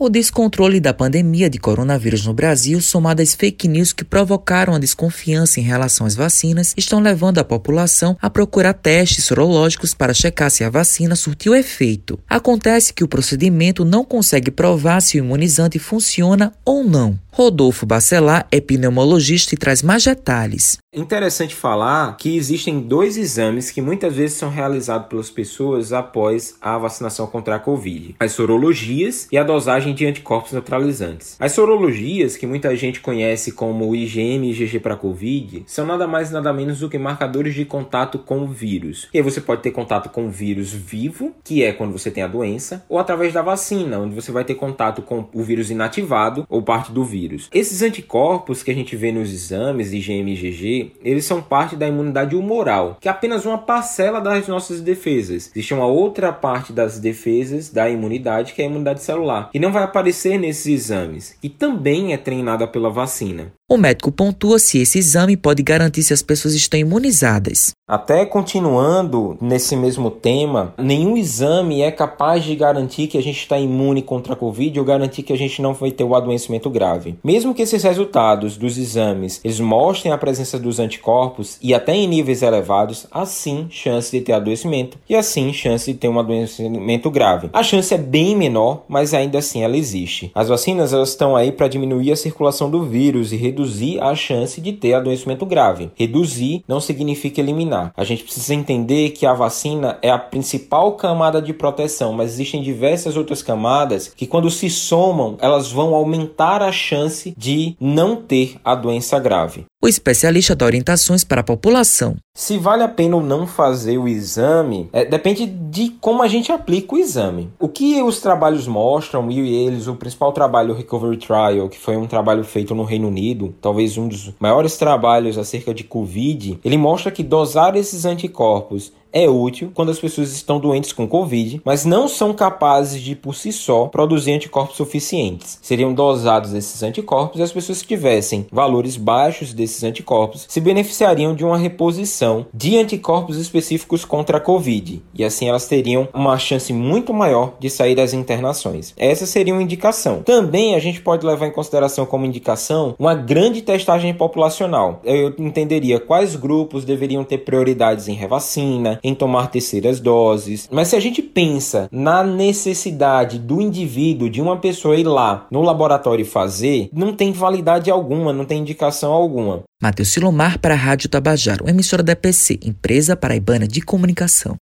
O descontrole da pandemia de coronavírus no Brasil, somado às fake news que provocaram a desconfiança em relação às vacinas, estão levando a população a procurar testes sorológicos para checar se a vacina surtiu efeito. Acontece que o procedimento não consegue provar se o imunizante funciona ou não. Rodolfo Bacelar é pneumologista e traz mais detalhes. Interessante falar que existem dois exames que muitas vezes são realizados pelas pessoas após a vacinação contra a Covid: as sorologias e a dosagem de anticorpos neutralizantes. As sorologias, que muita gente conhece como IgM e IgG para Covid, são nada mais nada menos do que marcadores de contato com o vírus. E aí você pode ter contato com o vírus vivo, que é quando você tem a doença, ou através da vacina, onde você vai ter contato com o vírus inativado ou parte do vírus. Esses anticorpos que a gente vê nos exames IgM e IgG eles são parte da imunidade humoral, que é apenas uma parcela das nossas defesas. Existe uma outra parte das defesas da imunidade, que é a imunidade celular, que não vai aparecer nesses exames, e também é treinada pela vacina. O médico pontua se esse exame pode garantir se as pessoas estão imunizadas. Até continuando nesse mesmo tema, nenhum exame é capaz de garantir que a gente está imune contra a Covid ou garantir que a gente não vai ter o adoecimento grave. Mesmo que esses resultados dos exames eles mostrem a presença dos anticorpos e até em níveis elevados, assim chance de ter adoecimento e assim chance de ter um adoecimento grave. A chance é bem menor, mas ainda assim ela existe. As vacinas elas estão aí para diminuir a circulação do vírus e reduzir reduzir a chance de ter adoecimento grave. Reduzir não significa eliminar. A gente precisa entender que a vacina é a principal camada de proteção, mas existem diversas outras camadas que, quando se somam, elas vão aumentar a chance de não ter a doença grave. O especialista dá orientações para a população. Se vale a pena ou não fazer o exame, é, depende de como a gente aplica o exame. O que os trabalhos mostram, e eles, o principal trabalho, o Recovery Trial, que foi um trabalho feito no Reino Unido, talvez um dos maiores trabalhos acerca de Covid, ele mostra que dosar esses anticorpos é útil quando as pessoas estão doentes com Covid, mas não são capazes de, por si só, produzir anticorpos suficientes. Seriam dosados esses anticorpos e as pessoas que tivessem valores baixos desses anticorpos se beneficiariam de uma reposição de anticorpos específicos contra a Covid, e assim elas teriam uma chance muito maior de sair das internações. Essa seria uma indicação. Também a gente pode levar em consideração como indicação uma grande testagem populacional. Eu entenderia quais grupos deveriam ter prioridades em revacina, em tomar terceiras doses. Mas se a gente pensa na necessidade do indivíduo, de uma pessoa ir lá no laboratório fazer, não tem validade alguma, não tem indicação alguma. Matheus Silomar para a Rádio Tabajaro, emissora da EPC, Empresa Paraibana de Comunicação.